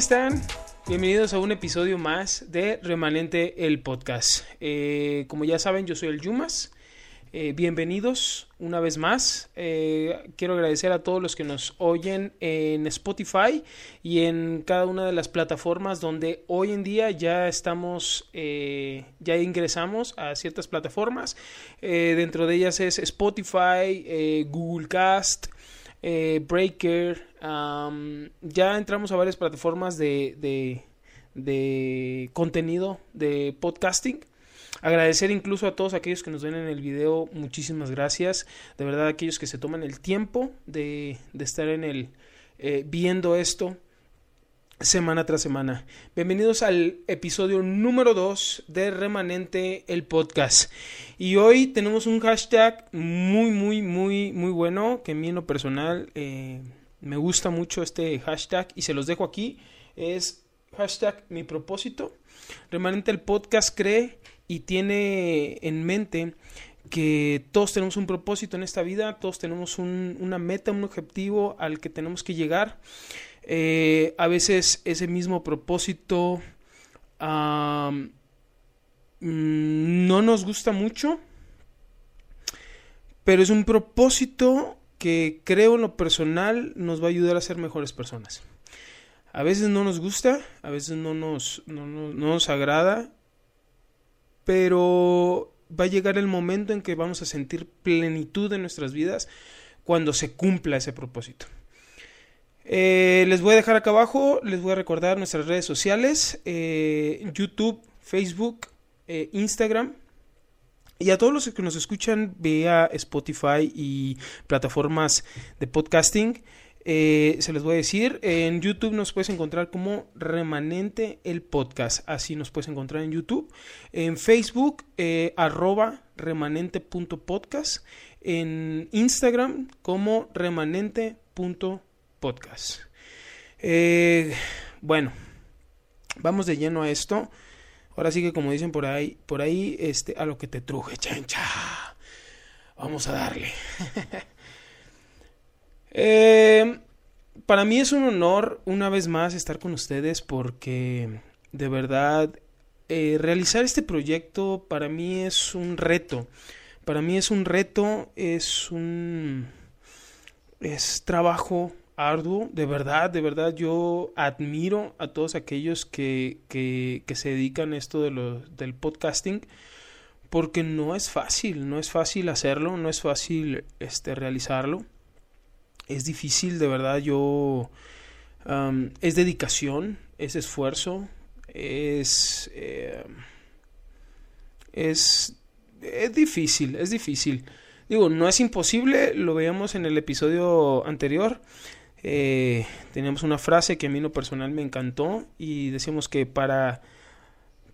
están? Bienvenidos a un episodio más de Remanente el Podcast. Eh, como ya saben, yo soy el Yumas. Eh, bienvenidos una vez más. Eh, quiero agradecer a todos los que nos oyen en Spotify y en cada una de las plataformas donde hoy en día ya estamos, ya ingresamos a ciertas plataformas. dentro de ellas es Spotify, Google Cast. Eh, Ya entramos a varias plataformas de, de, contenido de podcasting. Agradecer incluso a todos aquellos que nos ven en el video, muchísimas gracias. De verdad, aquellos que se toman el tiempo de, de estar en el eh, viendo esto semana tras semana. Bienvenidos al episodio número 2 de Remanente el podcast. Y hoy tenemos un hashtag muy, muy, muy, muy bueno que a en lo personal eh, me gusta mucho este hashtag y se los dejo aquí. Es hashtag mi propósito. Remanente el podcast cree y tiene en mente que todos tenemos un propósito en esta vida, todos tenemos una meta, un objetivo al que tenemos que llegar. Eh, a veces ese mismo propósito mm, no nos gusta mucho, pero es un propósito que creo en lo personal nos va a ayudar a ser mejores personas. A veces no nos gusta, a veces no nos, no nos agrada, pero va a llegar el momento en que vamos a sentir plenitud en nuestras vidas cuando se cumpla ese propósito. Eh, les voy a dejar acá abajo, les voy a recordar nuestras redes sociales, eh, YouTube, Facebook, eh, Instagram. Y a todos los que nos escuchan vía Spotify y plataformas de podcasting, se les voy a decir, en YouTube nos puedes encontrar como Remanente el Podcast, así nos puedes encontrar en YouTube, en Facebook, arroba remanente.podcast, en Instagram como remanente.podcast podcast. Eh, bueno, vamos de lleno a esto. Ahora sí que como dicen por ahí, por ahí, este, a lo que te truje, chancha. Vamos a darle. Eh, para mí es un honor una vez más estar con ustedes porque de verdad eh, realizar este proyecto para mí es un reto. Para mí es un reto, es un es trabajo arduo, de verdad, de verdad yo admiro a todos aquellos que, que, se dedican a esto de lo, del podcasting porque no es fácil, no es fácil hacerlo, no es fácil este, realizarlo, es difícil, de verdad yo, es dedicación, es esfuerzo, es, eh, es, es difícil, es difícil. Digo, no es imposible, lo veíamos en el episodio anterior, eh, teníamos una frase que a mí lo personal me encantó y decíamos que para,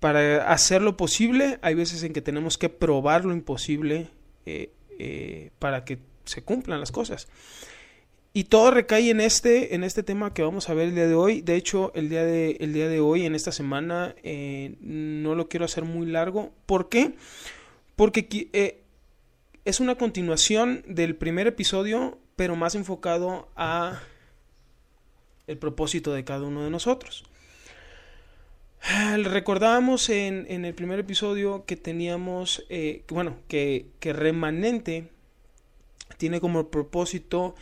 para hacer lo posible hay veces en que tenemos que probar lo imposible eh, eh, para que se cumplan las cosas. Y todo recae en este, en este tema que vamos a ver el día de hoy. De hecho, el día de, el día de hoy, en esta semana, no lo quiero hacer muy largo. ¿Por qué? Porque es una continuación del primer episodio, pero más enfocado a el propósito de cada uno de nosotros. Recordábamos en, en el primer episodio que teníamos, eh, bueno, que, que remanente tiene como propósito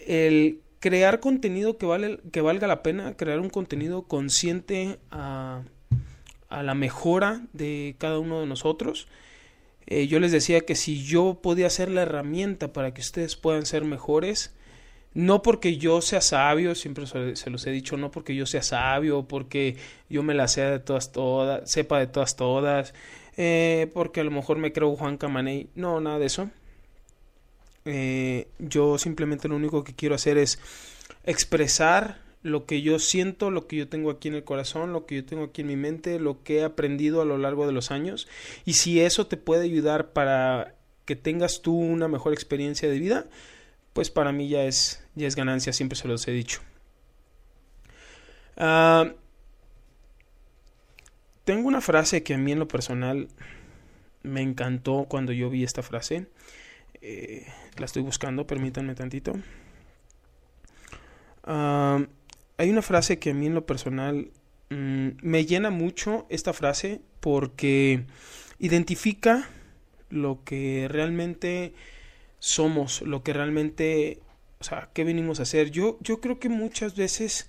el crear contenido que, vale, que valga la pena, crear un contenido consciente a, a la mejora de cada uno de nosotros. Eh, yo les decía que si yo podía ser la herramienta para que ustedes puedan ser mejores, no porque yo sea sabio, siempre se los he dicho, no porque yo sea sabio, porque yo me la sea de todas, todas, sepa de todas, todas, eh, porque a lo mejor me creo Juan Camaney, no, nada de eso. Eh, yo simplemente lo único que quiero hacer es expresar lo que yo siento, lo que yo tengo aquí en el corazón, lo que yo tengo aquí en mi mente, lo que he aprendido a lo largo de los años. Y si eso te puede ayudar para que tengas tú una mejor experiencia de vida, pues para mí ya es, ya es ganancia, siempre se los he dicho. Ah, tengo una frase que a mí en lo personal me encantó cuando yo vi esta frase. Eh, la estoy buscando, permítanme tantito. Ah, hay una frase que a mí en lo personal mm, me llena mucho esta frase porque identifica lo que realmente somos, lo que realmente, o sea, qué venimos a hacer. Yo, yo creo que muchas veces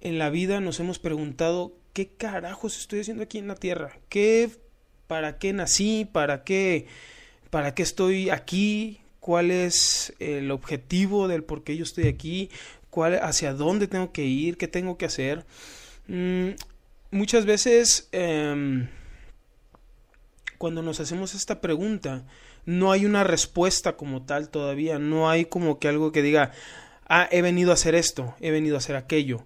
en la vida nos hemos preguntado qué carajos estoy haciendo aquí en la tierra, qué, para qué nací, para qué, para qué estoy aquí, cuál es el objetivo del por qué yo estoy aquí, cuál, hacia dónde tengo que ir, qué tengo que hacer. Mm, muchas veces em, cuando nos hacemos esta pregunta, no hay una respuesta como tal todavía, no hay como que algo que diga, ah, he venido a hacer esto, he venido a hacer aquello.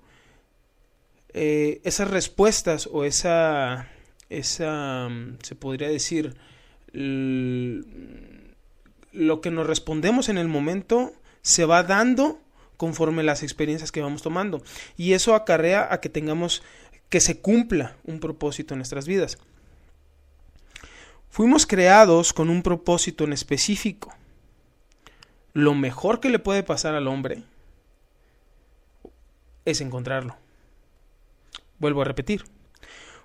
Eh, esas respuestas o esa, esa, mm, se podría decir, lo que nos respondemos en el momento se va dando conforme las experiencias que vamos tomando. Y eso acarrea a que tengamos que se cumpla un propósito en nuestras vidas. Fuimos creados con un propósito en específico. Lo mejor que le puede pasar al hombre es encontrarlo. Vuelvo a repetir.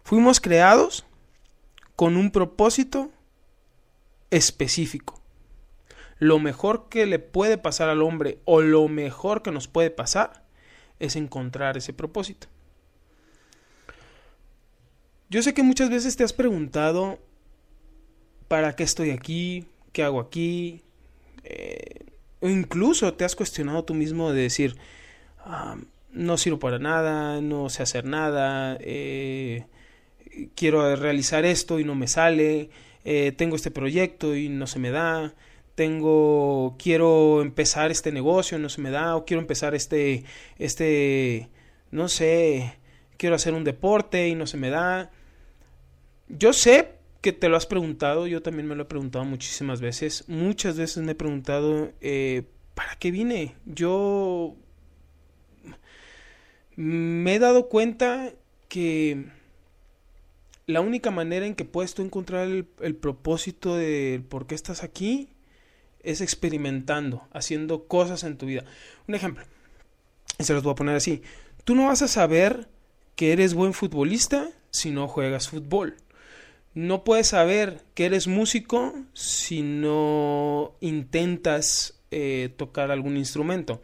Fuimos creados con un propósito específico lo mejor que le puede pasar al hombre o lo mejor que nos puede pasar es encontrar ese propósito. Yo sé que muchas veces te has preguntado, ¿para qué estoy aquí? ¿Qué hago aquí? Eh, o incluso te has cuestionado tú mismo de decir, ah, no sirvo para nada, no sé hacer nada, eh, quiero realizar esto y no me sale, eh, tengo este proyecto y no se me da, tengo, quiero empezar este negocio, no se me da, o quiero empezar este, este, no sé, quiero hacer un deporte y no se me da. Yo sé que te lo has preguntado, yo también me lo he preguntado muchísimas veces, muchas veces me he preguntado, eh, ¿para qué vine? Yo me he dado cuenta que la única manera en que puedes tú encontrar el, el propósito de por qué estás aquí es experimentando, haciendo cosas en tu vida. Un ejemplo, se los voy a poner así. Tú no vas a saber que eres buen futbolista si no juegas fútbol. No puedes saber que eres músico si no intentas eh, tocar algún instrumento.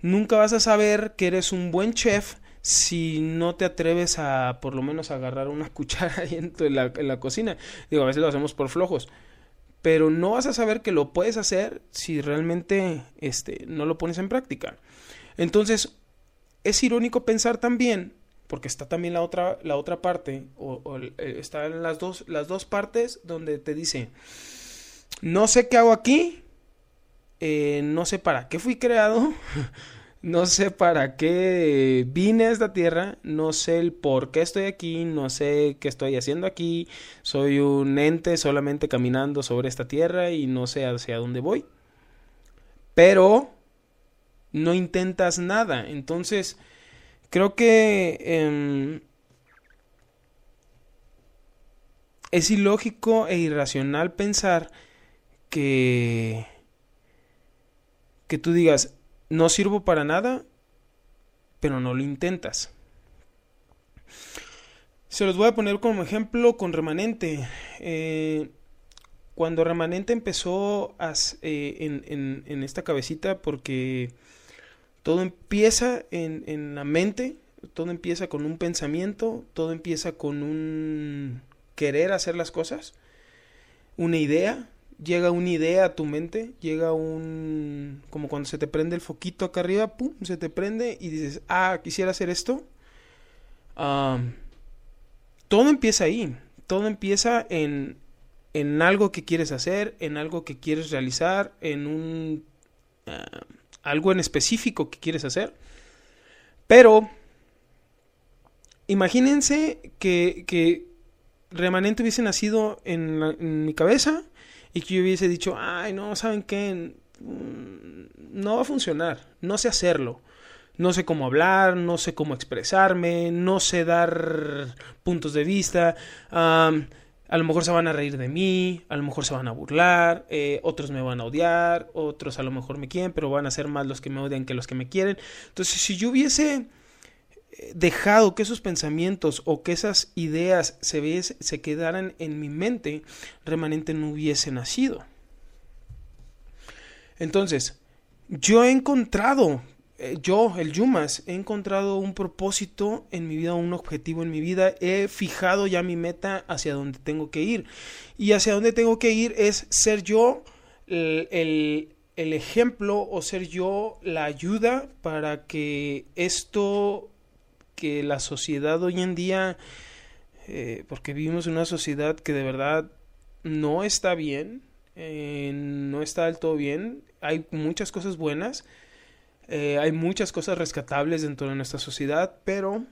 Nunca vas a saber que eres un buen chef si no te atreves a por lo menos agarrar una cuchara en, la, en la cocina. Digo, a veces lo hacemos por flojos pero no vas a saber que lo puedes hacer si realmente este, no lo pones en práctica. Entonces, es irónico pensar también, porque está también la otra, la otra parte, o, eh, están las dos, las dos partes donde te dice, no sé qué hago aquí, eh, no sé para qué fui creado, no sé para qué vine a esta tierra, no sé el por qué estoy aquí, no sé qué estoy haciendo aquí, soy un ente solamente caminando sobre esta tierra y no sé hacia dónde voy. Pero no intentas nada, entonces creo que em, es ilógico e irracional pensar que que tú digas no sirvo para nada, pero no lo intentas. Se los voy a poner como ejemplo con Remanente. Eh, cuando Remanente empezó eh, en, esta cabecita, porque todo empieza en, en la mente, todo empieza con un pensamiento, todo empieza con un querer hacer las cosas, una idea, llega una idea a tu mente, llega un... como cuando se te prende el foquito acá arriba, pum, se te prende y dices, ah, quisiera hacer esto. todo empieza ahí, todo empieza en, en algo que quieres hacer, en algo que quieres realizar, en un... algo en específico que quieres hacer. Pero, imagínense que, que remanente hubiese nacido en, mi cabeza y que yo hubiese dicho, ay, no, ¿saben qué? Mm, no va a funcionar, no sé hacerlo. No sé cómo hablar, no sé cómo expresarme, no sé dar puntos de vista. A lo mejor se van a reír de mí, a lo mejor se van a burlar, eh, otros me van a odiar, otros a lo mejor me quieren, pero van a ser más los que me odian que los que me quieren. Entonces, si yo hubiese dejado que esos pensamientos o que esas ideas se, se quedaran en mi mente, remanente no hubiese nacido. Entonces, yo he encontrado, eh, yo, el Yumas, he encontrado un propósito en mi vida, un objetivo en mi vida, he fijado ya mi meta hacia donde tengo que ir. Y hacia donde tengo que ir es ser yo el, el ejemplo o ser yo la ayuda para que esto que la sociedad hoy en día, eh, porque vivimos en una sociedad que de verdad no está bien, eh, no está del todo bien, hay muchas cosas buenas, eh, hay muchas cosas rescatables dentro de nuestra sociedad, pero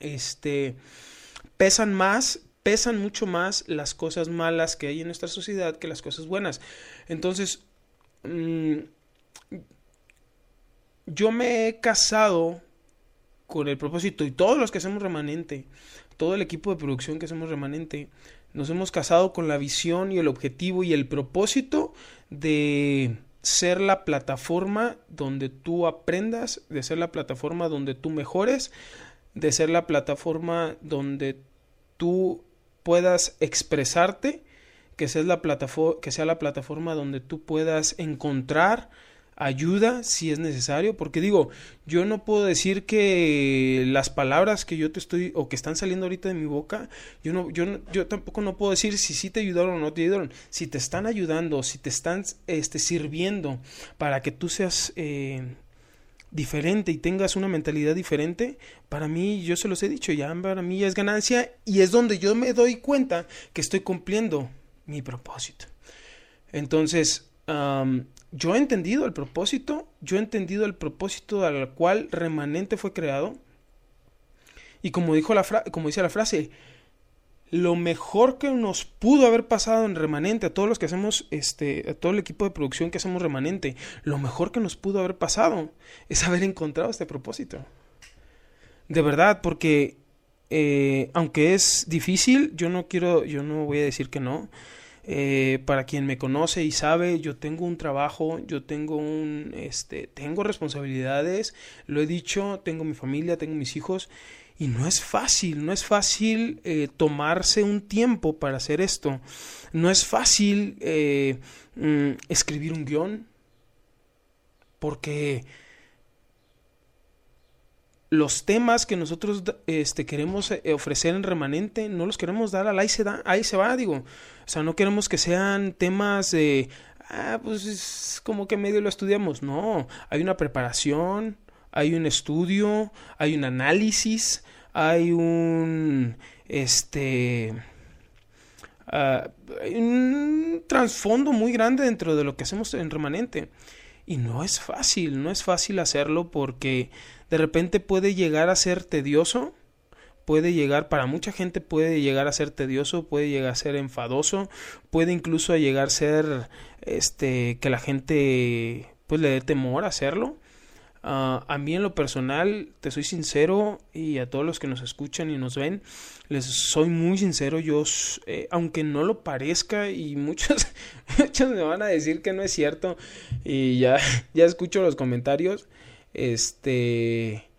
este pesan más, pesan mucho más las cosas malas que hay en nuestra sociedad que las cosas buenas. Entonces, mm, yo me he casado con el propósito y todos los que hacemos remanente, todo el equipo de producción que hacemos remanente, nos hemos casado con la visión y el objetivo y el propósito de ser la plataforma donde tú aprendas, de ser la plataforma donde tú mejores, de ser la plataforma donde tú puedas expresarte, que sea la plataforma, que sea la plataforma donde tú puedas encontrar ayuda si es necesario, porque digo, yo no puedo decir que las palabras que yo te estoy o que están saliendo ahorita de mi boca, yo no yo yo tampoco no puedo decir si sí te ayudaron o no te ayudaron, si te están ayudando, si te están este sirviendo para que tú seas eh, diferente y tengas una mentalidad diferente, para mí, yo se los he dicho, ya para mí ya es ganancia y es donde yo me doy cuenta que estoy cumpliendo mi propósito. Entonces, yo he entendido el propósito, yo he entendido el propósito al cual remanente fue creado. Y como, dijo la como dice la frase, lo mejor que nos pudo haber pasado en remanente, a todos los que hacemos, este, a todo el equipo de producción que hacemos remanente, lo mejor que nos pudo haber pasado es haber encontrado este propósito. De verdad, porque eh, aunque es difícil, yo no quiero, yo no voy a decir que no. Eh, para quien me conoce y sabe, yo tengo un trabajo, yo tengo un, este, tengo responsabilidades, lo he dicho, tengo mi familia, tengo mis hijos y no es fácil, no es fácil eh, tomarse un tiempo para hacer esto, no es fácil eh, mm, escribir un guion porque los temas que nosotros este, queremos eh, ofrecer en remanente no los queremos dar al ahí se, da, ahí se va, digo. O sea, no queremos que sean temas de, ah, pues es como que medio lo estudiamos. No, hay una preparación, hay un estudio, hay un análisis, hay un, este, uh, un trasfondo muy grande dentro de lo que hacemos en remanente. Y no es fácil, no es fácil hacerlo porque de repente puede llegar a ser tedioso, puede llegar, para mucha gente puede llegar a ser tedioso, puede llegar a ser enfadoso, puede incluso llegar a ser este que la gente pues le dé temor a hacerlo. Ah, a mí en lo personal, te soy sincero y a todos los que nos escuchan y nos ven, les soy muy sincero, yo, eh, aunque no lo parezca y muchos, muchos me van a decir que no es cierto y ya, ya escucho los comentarios, este...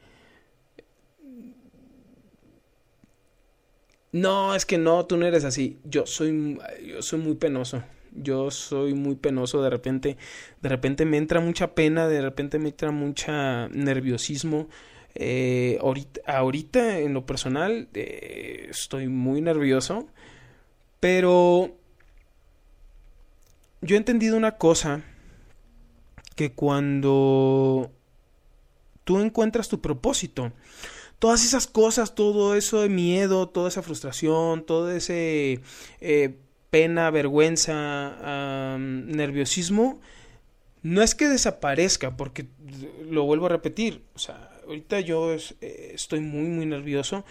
No, es que no, tú no eres así. Yo soy, yo soy muy penoso. Yo soy muy penoso de repente. De repente me entra mucha pena, de repente me entra mucha nerviosismo. Eh, ahorita, en lo personal, eh, estoy muy nervioso. Pero yo he entendido una cosa. Que cuando tú encuentras tu propósito. Todas esas cosas, todo eso de miedo, toda esa frustración, todo ese eh, pena, vergüenza, nerviosismo, no es que desaparezca, porque lo vuelvo a repetir, o sea, ahorita yo eh, estoy muy, muy nervioso.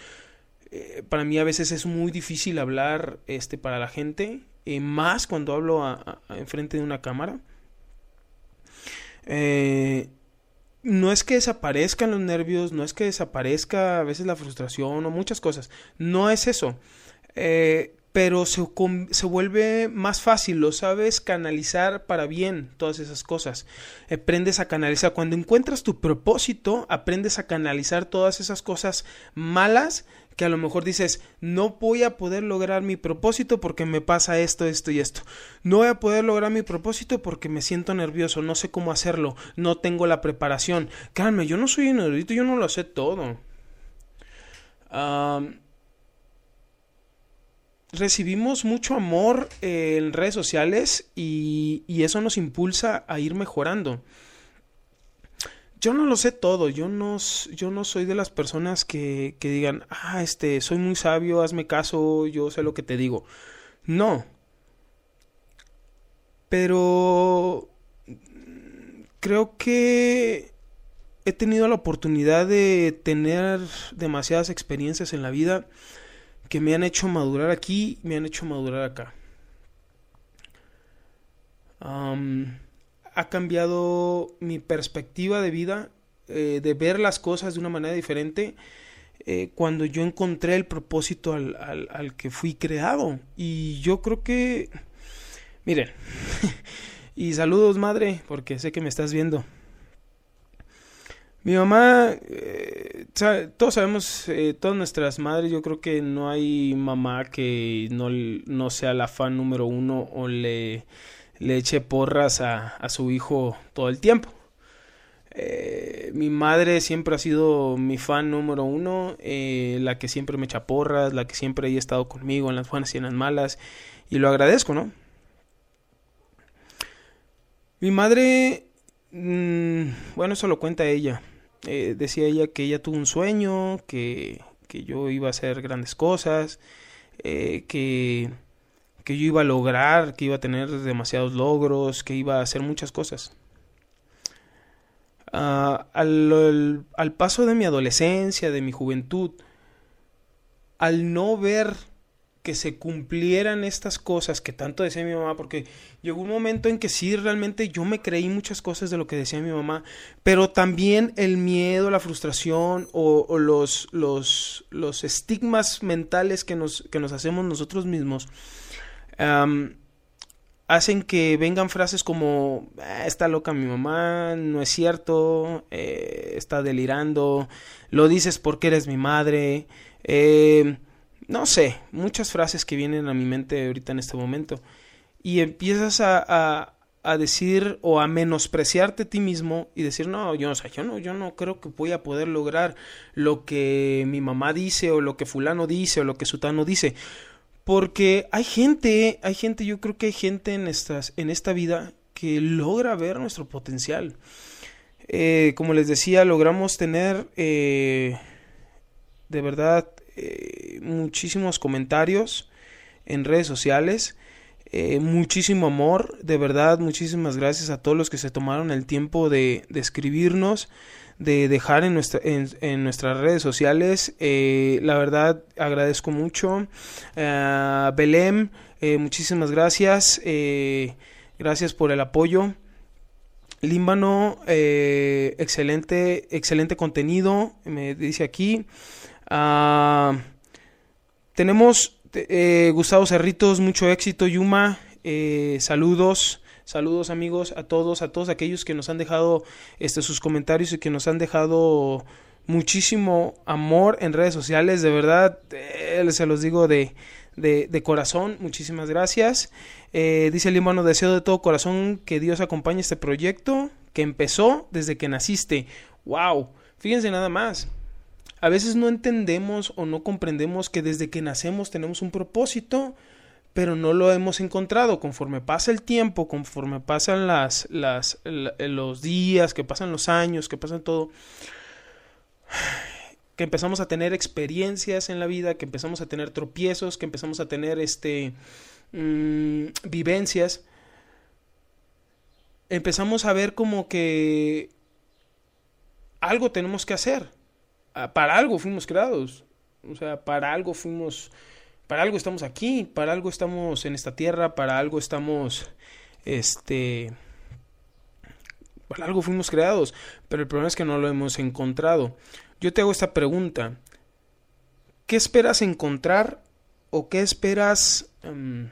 Eh, para mí a veces es muy difícil hablar este, para la gente, más cuando hablo a, enfrente de una cámara. No es que desaparezcan los nervios, no es que desaparezca a veces la frustración o muchas cosas. No es eso. Eh, pero se, se, vuelve más fácil, lo sabes canalizar para bien, todas esas cosas. Aprendes a canalizar. Cuando encuentras tu propósito, aprendes a canalizar todas esas cosas malas que a lo mejor dices, no voy a poder lograr mi propósito porque me pasa esto, esto y esto. No voy a poder lograr mi propósito porque me siento nervioso, no sé cómo hacerlo, no tengo la preparación. Créanme, yo no soy un erudito, yo no lo sé todo recibimos mucho amor en redes sociales y, eso nos impulsa a ir mejorando. Yo no lo sé todo, yo no, yo no soy de las personas que, que digan, ah, este, soy muy sabio, hazme caso, yo sé lo que te digo. No. Pero creo que he tenido la oportunidad de tener demasiadas experiencias en la vida que me han hecho madurar aquí, me han hecho madurar acá. Ha cambiado mi perspectiva de vida, eh, de ver las cosas de una manera diferente, eh, cuando yo encontré el propósito al, al, que fui creado. Y yo creo que, miren, y saludos madre, porque sé que me estás viendo. Mi mamá, eh, todos sabemos, todas nuestras madres, yo creo que no hay mamá que no, no sea la fan número uno o le, le eche porras a, a, su hijo todo el tiempo. Eh, mi madre siempre ha sido mi fan número uno, la que siempre me echa porras, la que siempre ha estado conmigo en las buenas y en las malas, y lo agradezco, ¿no? Mi madre, mm, bueno, eso lo cuenta ella eh, decía ella que ella tuvo un sueño, que, que yo iba a hacer grandes cosas, eh, que, que yo iba a lograr, que iba a tener demasiados logros, que iba a hacer muchas cosas. Ah, al, paso de mi adolescencia, de mi juventud, al no ver que se cumplieran estas cosas que tanto decía mi mamá, porque llegó un momento en que sí, realmente yo me creí muchas cosas de lo que decía mi mamá, pero también el miedo, la frustración o, los, los, los, estigmas mentales que nos, que nos hacemos nosotros mismos hacen que vengan frases como ah, está loca mi mamá, no es cierto, eh, está delirando, lo dices porque eres mi madre, eh, no sé, muchas frases que vienen a mi mente ahorita en este momento. Y empiezas a, a, decir o a menospreciarte a ti mismo y decir, no, yo, o yo no, yo no creo que voy a poder lograr lo que mi mamá dice o lo que fulano dice o lo que sutano dice. Porque hay gente, hay gente, yo creo que hay gente en, estas, en esta vida que logra ver nuestro potencial. Eh, como les decía, logramos tener eh, de verdad eh, muchísimos comentarios en redes sociales. Muchísimo amor, de verdad, muchísimas gracias a todos los que se tomaron el tiempo de, escribirnos, de dejar en, nuestra, en, nuestras redes sociales. Eh, la verdad, agradezco mucho. Belém, muchísimas gracias. gracias por el apoyo. Límbano, excelente, excelente contenido, me dice aquí. Ah, tenemos eh, Gustavo Cerritos, mucho éxito, Yuma. Eh, saludos, saludos amigos a todos, a todos aquellos que nos han dejado este, sus comentarios y que nos han dejado muchísimo amor en redes sociales. De verdad, eh, se los digo de, de, corazón. Muchísimas gracias. dice el hermano, deseo de todo corazón que Dios acompañe este proyecto que empezó desde que naciste. ¡Wow! Fíjense nada más. A veces no entendemos o no comprendemos que desde que nacemos tenemos un propósito, pero no lo hemos encontrado. Conforme pasa el tiempo, conforme pasan las, los días, que pasan los años, que pasan todo, que empezamos a tener experiencias en la vida, que empezamos a tener tropiezos, que empezamos a tener este mm, vivencias, empezamos a ver como que algo tenemos que hacer Ah, para algo fuimos creados. O sea, para algo fuimos, para algo estamos aquí, para algo estamos en esta tierra, para algo estamos, este, para algo fuimos creados. Pero el problema es que no lo hemos encontrado. Yo te hago esta pregunta. ¿Qué esperas encontrar o qué esperas? em,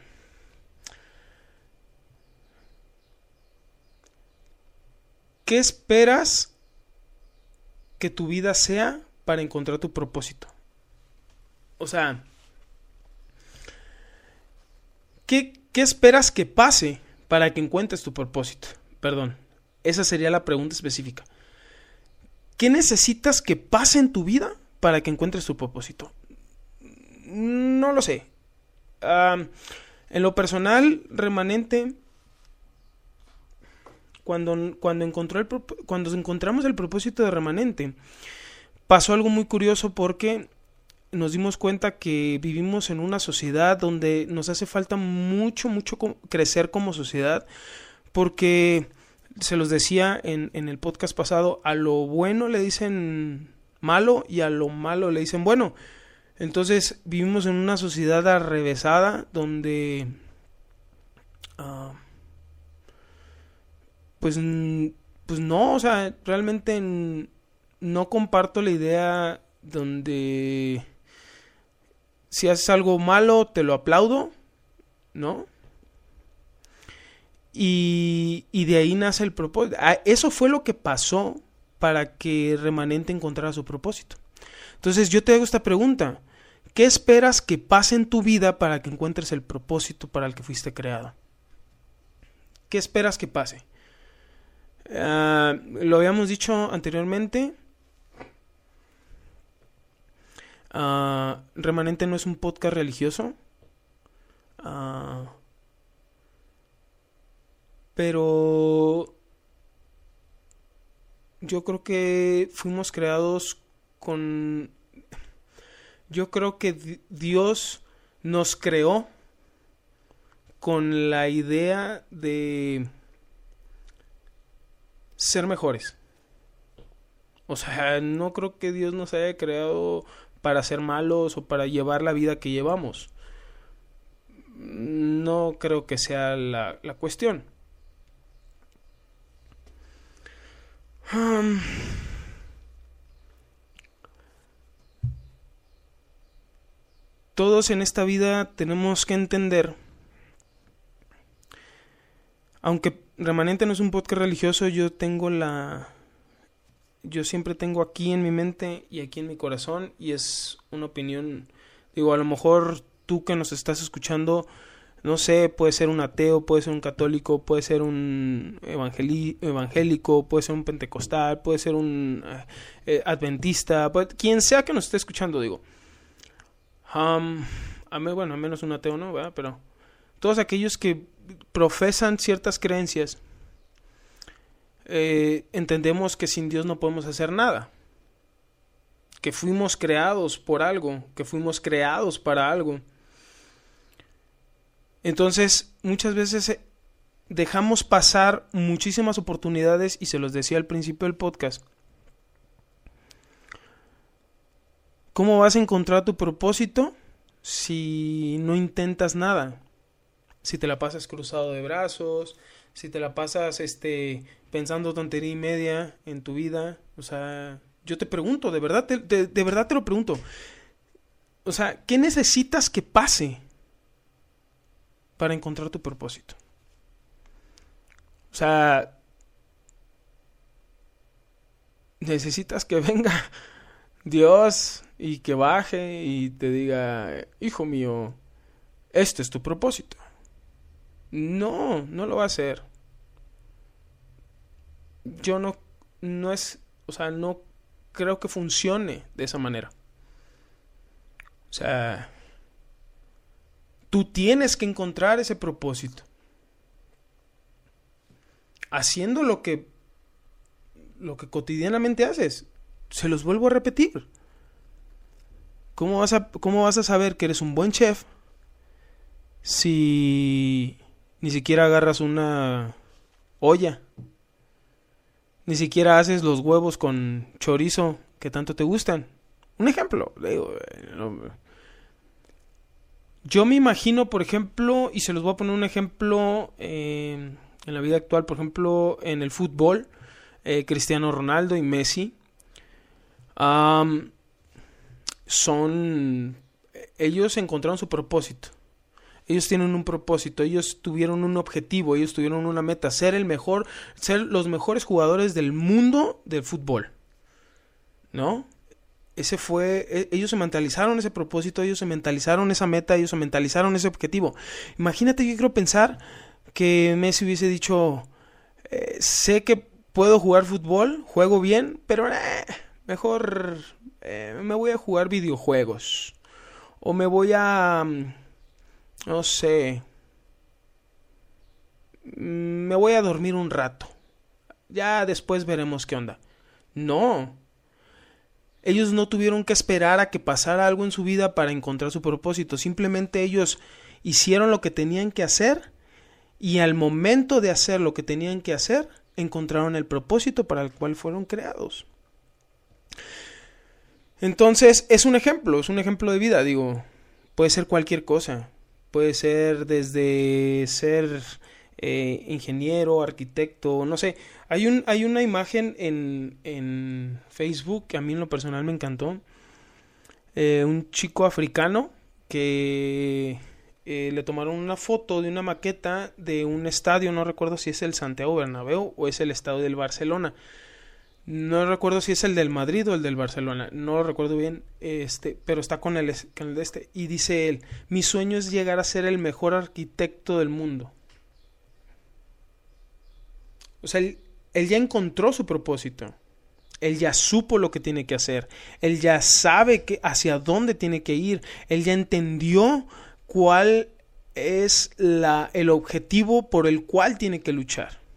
¿Qué esperas que tu vida sea para encontrar tu propósito? O sea, ¿qué, esperas que pase para que encuentres tu propósito? Perdón, esa sería la pregunta específica. ¿Qué necesitas que pase en tu vida para que encuentres tu propósito? No lo sé. En lo personal, remanente, cuando, cuando, encontró el, cuando encontramos el propósito de remanente, pasó algo muy curioso porque nos dimos cuenta que vivimos en una sociedad donde nos hace falta mucho, mucho crecer como sociedad, porque se los decía en, en el podcast pasado, a lo bueno le dicen malo y a lo malo le dicen bueno. Entonces vivimos en una sociedad arrevesada donde ah, pues, pues no, o sea, realmente no comparto la idea donde si haces algo malo te lo aplaudo, ¿no? Y, y de ahí nace el propósito. Ah, Eso fue lo que pasó para que Remanente encontrara su propósito. Entonces yo te hago esta pregunta. ¿Qué esperas que pase en tu vida para que encuentres el propósito para el que fuiste creado? ¿Qué esperas que pase? Ah, lo habíamos dicho anteriormente. Ah, Remanente no es un podcast religioso. Ah, pero yo creo que fuimos creados con... Yo creo que di- Dios nos creó con la idea de ser mejores. O sea, no creo que Dios nos haya creado para ser malos o para llevar la vida que llevamos. No creo que sea la, la cuestión. Todos en esta vida tenemos que entender, aunque Remanente no es un podcast religioso, yo tengo la... Yo siempre tengo aquí en mi mente y aquí en mi corazón y es una opinión, digo, a lo mejor tú que nos estás escuchando, no sé, puede ser un ateo, puede ser un católico, puede ser un evangélico, puede ser un pentecostal, puede ser un eh, eh, adventista, puede- quien sea que nos esté escuchando, digo. Am, a mí, bueno, a menos un ateo, ¿no? Pero todos aquellos que profesan ciertas creencias, eh, entendemos que sin Dios no podemos hacer nada. Que fuimos creados por algo, que fuimos creados para algo. Entonces, muchas veces eh, dejamos pasar muchísimas oportunidades y se los decía al principio del podcast. ¿Cómo vas a encontrar tu propósito si no intentas nada? Si te la pasas cruzado de brazos, si te la pasas este pensando tontería y media en tu vida, o sea, yo te pregunto, de verdad te, de, de verdad te lo pregunto. O sea, ¿qué necesitas que pase para encontrar tu propósito? O sea, necesitas que venga Dios y que baje y te diga, hijo mío, este es tu propósito. No, no lo va a hacer. Yo no, no es, o sea, no creo que funcione de esa manera. O sea, tú tienes que encontrar ese propósito. Haciendo lo que, lo que cotidianamente haces. Se los vuelvo a repetir. ¿Cómo vas a, cómo vas a saber que eres un buen chef si ni siquiera agarras una olla? Ni siquiera haces los huevos con chorizo que tanto te gustan. Un ejemplo, digo, eh, no, yo me imagino, por ejemplo, y se los voy a poner un ejemplo eh, en la vida actual, por ejemplo, en el fútbol, eh, Cristiano Ronaldo y Messi. Son ellos encontraron su propósito. Ellos tienen un propósito, ellos tuvieron un objetivo, ellos tuvieron una meta, ser el mejor, ser los mejores jugadores del mundo del fútbol. ¿No? Ese fue, e, ellos se mentalizaron ese propósito, ellos se mentalizaron esa meta, ellos se mentalizaron ese objetivo. Imagínate, yo quiero pensar que Messi hubiese dicho, eh, sé que puedo jugar fútbol, juego bien, pero eh, mejor eh, me voy a jugar videojuegos. O me voy a, mm, no sé, me voy a dormir un rato. Ya después veremos qué onda. No, ellos no tuvieron que esperar a que pasara algo en su vida para encontrar su propósito. Simplemente ellos hicieron lo que tenían que hacer y al momento de hacer lo que tenían que hacer, encontraron el propósito para el cual fueron creados. Entonces, es un ejemplo, es un ejemplo de vida, digo, puede ser cualquier cosa, puede ser desde ser eh, ingeniero, arquitecto, no sé. Hay, un, hay una imagen en, en, Facebook que a mí en lo personal me encantó. Eh, un chico africano que eh, le tomaron una foto de una maqueta de un estadio, no recuerdo si es el Santiago Bernabéu o es el estadio del Barcelona. No recuerdo si es el del Madrid o el del Barcelona, no lo recuerdo bien, este, pero está con el, con de este. Y dice él, mi sueño es llegar a ser el mejor arquitecto del mundo. O sea, él, ya encontró su propósito. Él ya supo lo que tiene que hacer. Él ya sabe que, hacia dónde tiene que ir. Él ya entendió cuál es la, el objetivo por el cual tiene que luchar.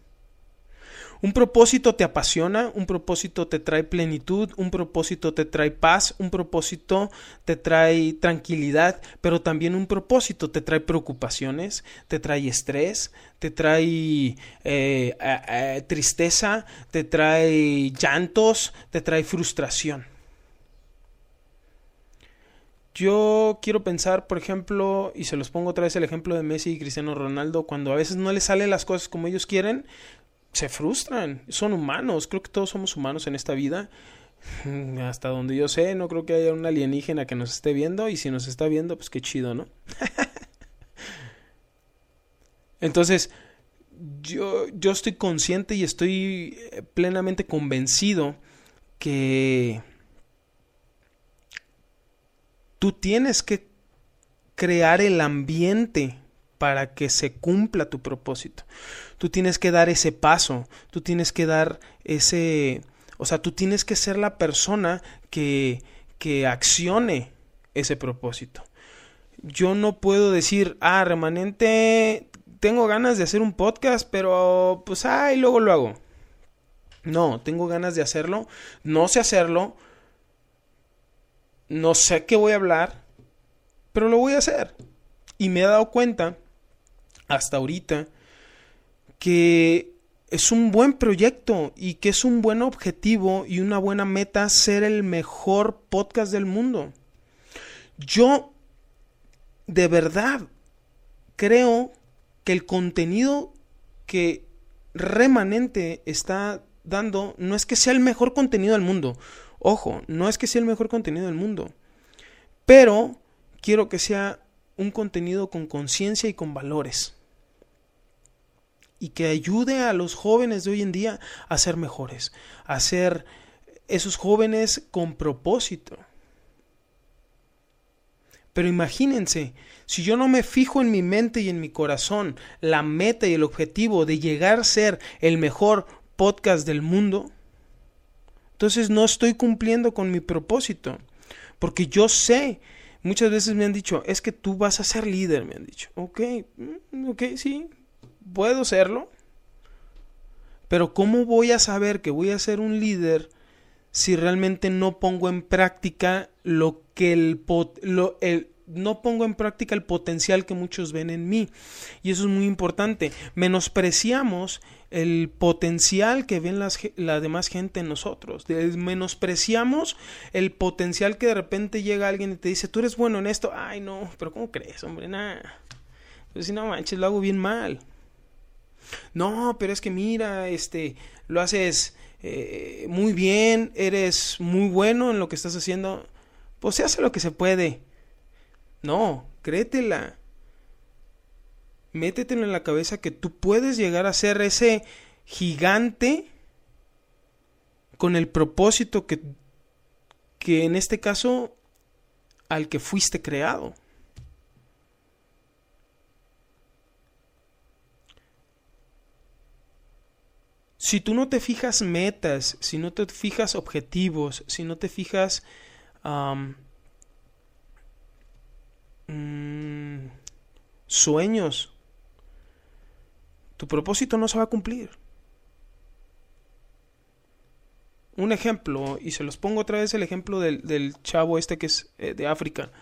Un propósito te apasiona, un propósito te trae plenitud, un propósito te trae paz, un propósito te trae tranquilidad, pero también un propósito te trae preocupaciones, te trae estrés, te trae eh, tristeza, te trae llantos, te trae frustración. Yo quiero pensar, por ejemplo, y se los pongo otra vez el ejemplo de Messi y Cristiano Ronaldo, cuando a veces no les salen las cosas como ellos quieren, se frustran, son humanos, creo que todos somos humanos en esta vida. Hasta donde yo sé, no creo que haya un alienígena que nos esté viendo y si nos está viendo, pues qué chido, ¿no? Entonces, yo, yo estoy consciente y estoy eh, plenamente convencido que tú tienes que crear el ambiente para que se cumpla tu propósito. Tú tienes que dar ese paso, tú tienes que dar ese, o sea, tú tienes que ser la persona que, que accione ese propósito. Yo no puedo decir, ah, remanente, tengo ganas de hacer un podcast, pero pues, ah, y luego lo hago. No, tengo ganas de hacerlo, no sé hacerlo, no sé qué voy a hablar, pero lo voy a hacer. Y me he dado cuenta hasta ahorita que es un buen proyecto y que es un buen objetivo y una buena meta ser el mejor podcast del mundo. Yo de verdad creo que el contenido que remanente está dando no es que sea el mejor contenido del mundo. Ojo, no es que sea el mejor contenido del mundo. Pero quiero que sea un contenido con conciencia y con valores y que ayude a los jóvenes de hoy en día a ser mejores, a ser esos jóvenes con propósito. Pero imagínense, si yo no me fijo en mi mente y en mi corazón la meta y el objetivo de llegar a ser el mejor podcast del mundo, entonces no estoy cumpliendo con mi propósito. Porque yo sé, muchas veces me han dicho, es que tú vas a ser líder, me han dicho. Ok, mm, ok, sí, puedo serlo, pero ¿cómo voy a saber que voy a ser un líder si realmente no pongo en práctica lo que el, no pongo en práctica el potencial que muchos ven en mí. Y eso es muy importante. Menospreciamos el potencial que ven las, la demás gente en nosotros. Menospreciamos el potencial que de repente llega alguien y te dice, tú eres bueno en esto. Ay, no, pero ¿cómo crees, hombre? Nada. Pues si no manches, lo hago bien mal. No, pero es que mira, este, lo haces eh, muy bien, eres muy bueno en lo que estás haciendo. Pues se hace lo que se puede. No, créetela. Métetelo en la cabeza que tú puedes llegar a ser ese gigante con el propósito que, que en este caso al que fuiste creado. Si tú no te fijas metas, si no te fijas objetivos, si no te fijas mm, sueños, tu propósito no se va a cumplir. Un ejemplo, y se los pongo otra vez el ejemplo del, chavo este que es eh, de África.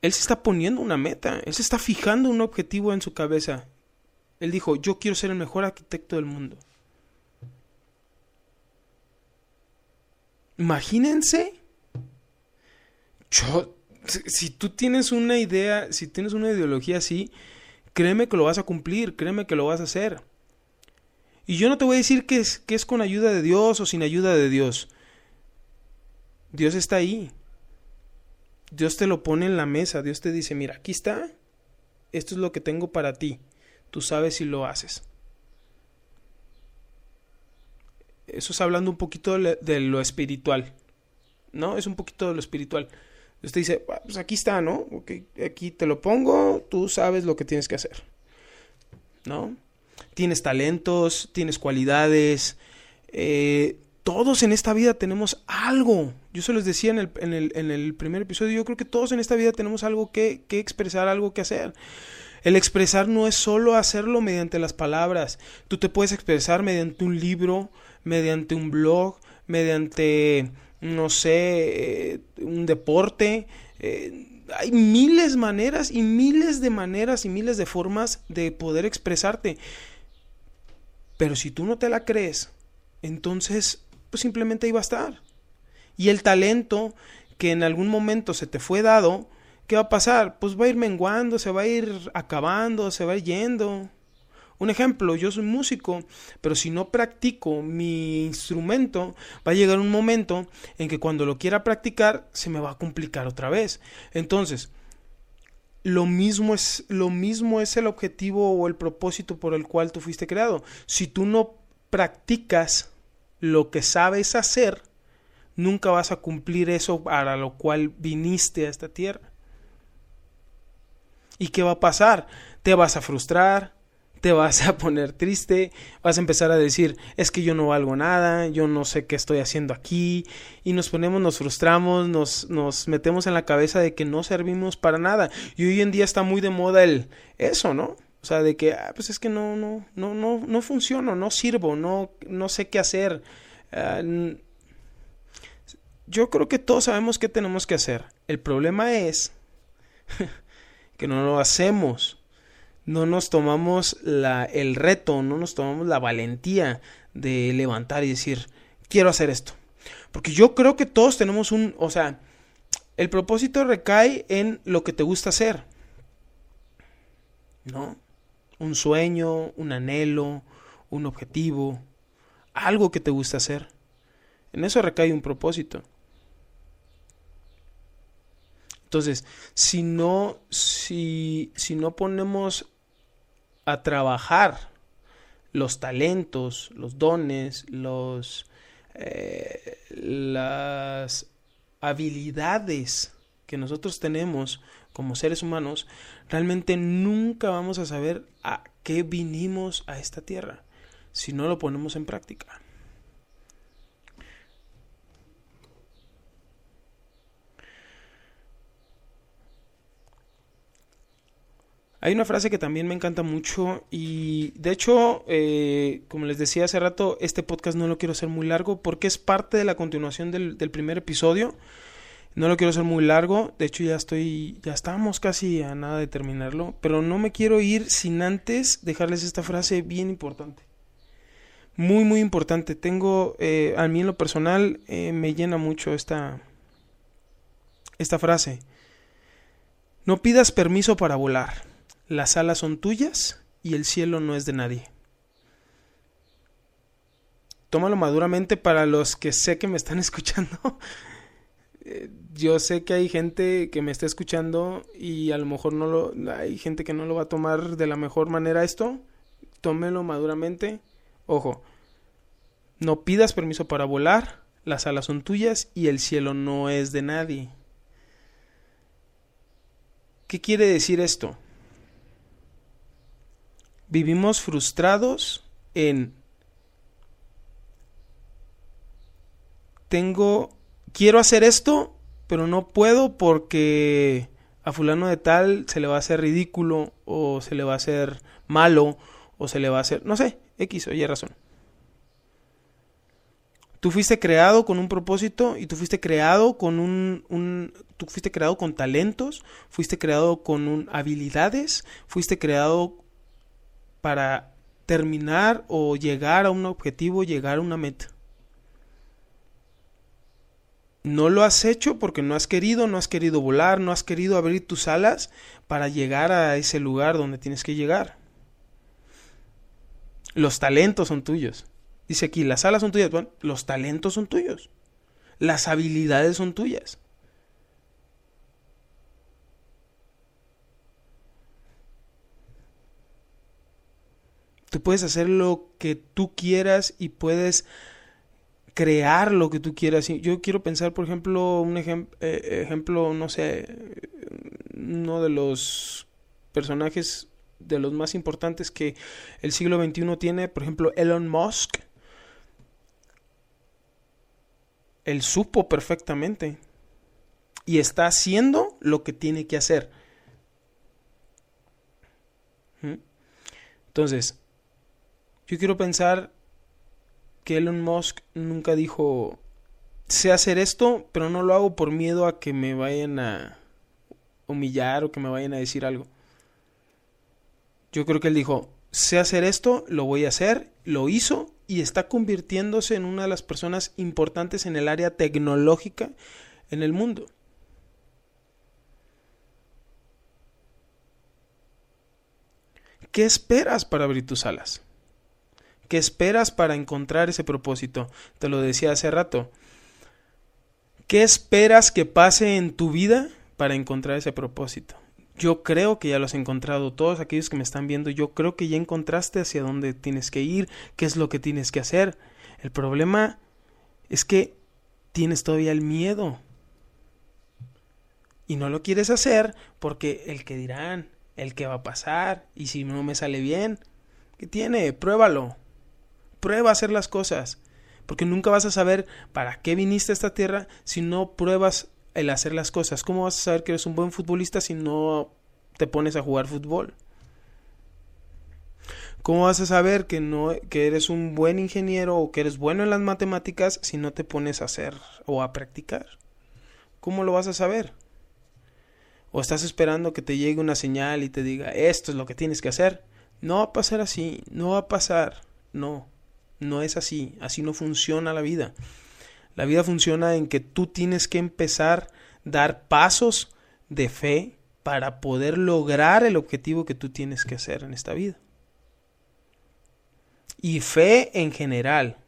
Él se está poniendo una meta, él se está fijando un objetivo en su cabeza. Él dijo, yo quiero ser el mejor arquitecto del mundo. Imagínense. Yo, si tú tienes una idea, si tienes una ideología así, créeme que lo vas a cumplir, créeme que lo vas a hacer. Y yo no te voy a decir que es, que es con ayuda de Dios o sin ayuda de Dios. Dios está ahí. Dios te lo pone en la mesa. Dios te dice, mira, aquí está. Esto es lo que tengo para ti tú sabes si lo haces. Eso es hablando un poquito de lo espiritual, ¿no? Es un poquito de lo espiritual. Usted dice, ah, pues aquí está, ¿no? aquí te lo pongo, tú sabes lo que tienes que hacer, ¿no? Tienes talentos, tienes cualidades, eh, todos en esta vida tenemos algo. Yo se los decía en el, en, el, en el, primer episodio, yo creo que todos en esta vida tenemos algo que, que expresar, algo que hacer. El expresar no es solo hacerlo mediante las palabras. Tú te puedes expresar mediante un libro, mediante un blog, mediante, no sé, eh, un deporte. Eh, hay miles de maneras y miles de maneras y miles de formas de poder expresarte. Pero si tú no te la crees, entonces pues simplemente iba a estar. Y el talento que en algún momento se te fue dado, ¿qué va a pasar? Pues va a ir menguando, se va a ir acabando, se va a ir yendo. Un ejemplo, yo soy músico, pero si no practico mi instrumento, va a llegar un momento en que cuando lo quiera practicar se me va a complicar otra vez. Entonces, lo mismo es lo mismo es el objetivo o el propósito por el cual tú fuiste creado. Si tú no practicas lo que sabes hacer, nunca vas a cumplir eso para lo cual viniste a esta tierra. ¿Y qué va a pasar? Te vas a frustrar, te vas a poner triste, vas a empezar a decir, es que yo no valgo nada, yo no sé qué estoy haciendo aquí, y nos ponemos, nos frustramos, nos, nos metemos en la cabeza de que no servimos para nada. Y hoy en día está muy de moda el eso, ¿no? O sea, de que, ah, pues es que no, no, no, no, no funciono, no sirvo, no, no sé qué hacer. Ah, yo creo que todos sabemos qué tenemos que hacer. El problema es que no lo hacemos. No nos tomamos la, el reto, no nos tomamos la valentía de levantar y decir, quiero hacer esto. Porque yo creo que todos tenemos un, o sea, el propósito recae en lo que te gusta hacer. ¿No? Un sueño, un anhelo, un objetivo, algo que te gusta hacer. En eso recae un propósito. Entonces, si no, si, si no ponemos a trabajar los talentos, los dones, los, eh, las habilidades que nosotros tenemos como seres humanos, realmente nunca vamos a saber a qué vinimos a esta tierra si no lo ponemos en práctica. Hay una frase que también me encanta mucho y de hecho, eh, como les decía hace rato, este podcast no lo quiero hacer muy largo porque es parte de la continuación del, primer episodio. No lo quiero hacer muy largo, de hecho ya estoy, ya estamos casi a nada de terminarlo, pero no me quiero ir sin antes dejarles esta frase bien importante. Muy, muy importante. Tengo, eh, a mí en lo personal, eh, me llena mucho esta, esta frase. No pidas permiso para volar las alas son tuyas y el cielo no es de nadie. Tómalo maduramente para los que sé que me están escuchando. eh, yo sé que hay gente que me está escuchando y a lo mejor no lo hay gente que no lo va a tomar de la mejor manera esto. Tómelo maduramente. Ojo, no pidas permiso para volar, las alas son tuyas y el cielo no es de nadie. ¿Qué quiere decir esto? Vivimos frustrados en tengo quiero hacer esto, pero no puedo porque a fulano de tal se le va a hacer ridículo o se le va a hacer malo o se le va a hacer, no sé, X o Y razón. Tú fuiste creado con un propósito y tú fuiste creado con un, un tú fuiste creado con talentos, fuiste creado con un, habilidades, fuiste creado para terminar o llegar a un objetivo, llegar a una meta. No lo has hecho porque no has querido, no has querido volar, no has querido abrir tus alas para llegar a ese lugar donde tienes que llegar. Los talentos son tuyos. Dice aquí, las alas son tuyas. Bueno, los talentos son tuyos. Las habilidades son tuyas. Tú puedes hacer lo que tú quieras y puedes crear lo que tú quieras. Yo quiero pensar, por ejemplo, un eh, ejemplo, no sé, uno de los personajes de los más importantes que el siglo XXI tiene, por ejemplo, Elon Musk. Él supo perfectamente y está haciendo lo que tiene que hacer. ¿Mm? Entonces, yo quiero pensar que Elon Musk nunca dijo, sé hacer esto, pero no lo hago por miedo a que me vayan a humillar o que me vayan a decir algo. Yo creo que él dijo, sé hacer esto, lo voy a hacer, lo hizo y está convirtiéndose en una de las personas importantes en el área tecnológica en el mundo. ¿Qué esperas para abrir tus alas? ¿Qué esperas para encontrar ese propósito? Te lo decía hace rato. ¿Qué esperas que pase en tu vida para encontrar ese propósito? Yo creo que ya lo has encontrado. Todos aquellos que me están viendo, yo creo que ya encontraste hacia dónde tienes que ir, qué es lo que tienes que hacer. El problema es que tienes todavía el miedo. Y no lo quieres hacer porque el que dirán, el que va a pasar, y si no me sale bien, ¿qué tiene? Pruébalo. Prueba a hacer las cosas. Porque nunca vas a saber para qué viniste a esta tierra si no pruebas el hacer las cosas. ¿Cómo vas a saber que eres un buen futbolista si no te pones a jugar fútbol? ¿Cómo vas a saber que no que eres un buen ingeniero o que eres bueno en las matemáticas si no te pones a hacer o a practicar? ¿Cómo lo vas a saber? ¿O estás esperando que te llegue una señal y te diga, esto es lo que tienes que hacer? No va a pasar así, no va a pasar, no. No es así, así no funciona la vida. La vida funciona en que tú tienes que empezar a dar pasos de fe para poder lograr el objetivo que tú tienes que hacer en esta vida. Y fe en general.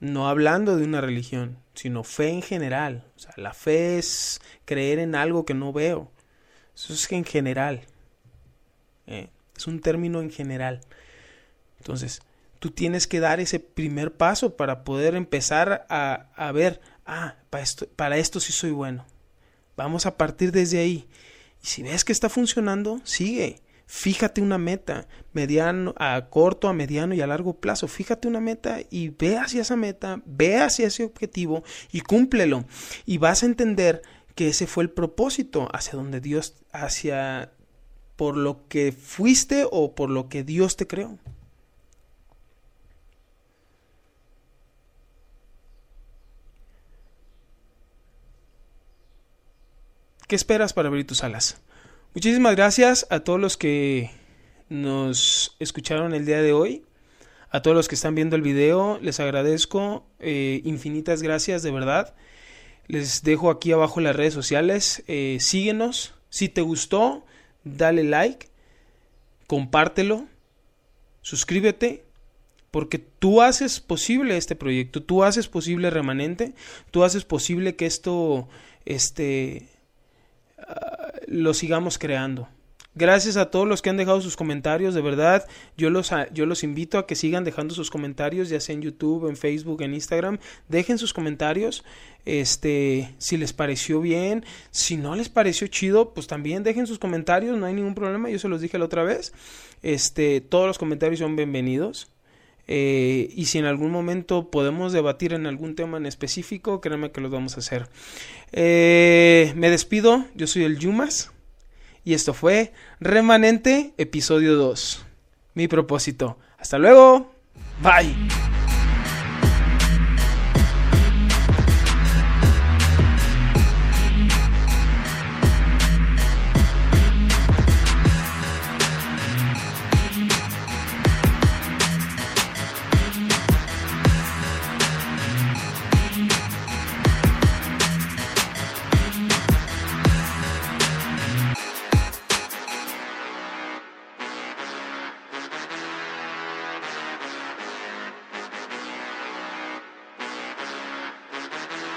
No hablando de una religión, sino fe en general. O sea, la fe es creer en algo que no veo. Eso es en general. Eh, es un término en general. Entonces, tú tienes que dar ese primer paso para poder empezar a, a ver, ah, para esto, para esto sí soy bueno. Vamos a partir desde ahí. Y si ves que está funcionando, sigue. Fíjate una meta, mediano, a corto, a mediano y a largo plazo. Fíjate una meta y ve hacia esa meta, ve hacia ese objetivo y cúmplelo. Y vas a entender que ese fue el propósito hacia donde Dios, hacia por lo que fuiste o por lo que Dios te creó. ¿Qué esperas para abrir tus alas? Muchísimas gracias a todos los que nos escucharon el día de hoy. A todos los que están viendo el video, les agradezco eh, infinitas gracias, de verdad. Les dejo aquí abajo las redes sociales. Eh, síguenos. Si te gustó, dale like, compártelo, suscríbete porque tú haces posible este proyecto, tú haces posible Remanente, tú haces posible que esto este, ah, lo sigamos creando. Gracias a todos los que han dejado sus comentarios, de verdad, yo los, yo los invito a que sigan dejando sus comentarios, ya sea en YouTube, en Facebook, en Instagram, dejen sus comentarios, este, si les pareció bien, si no les pareció chido, pues también dejen sus comentarios, no hay ningún problema, yo se los dije la otra vez, este, todos los comentarios son bienvenidos. Eh, y si en algún momento podemos debatir en algún tema en específico, créanme que lo vamos a hacer. Eh, me despido, yo soy el Yumas. Y esto fue Remanente, episodio 2. Mi propósito. Hasta luego. Bye.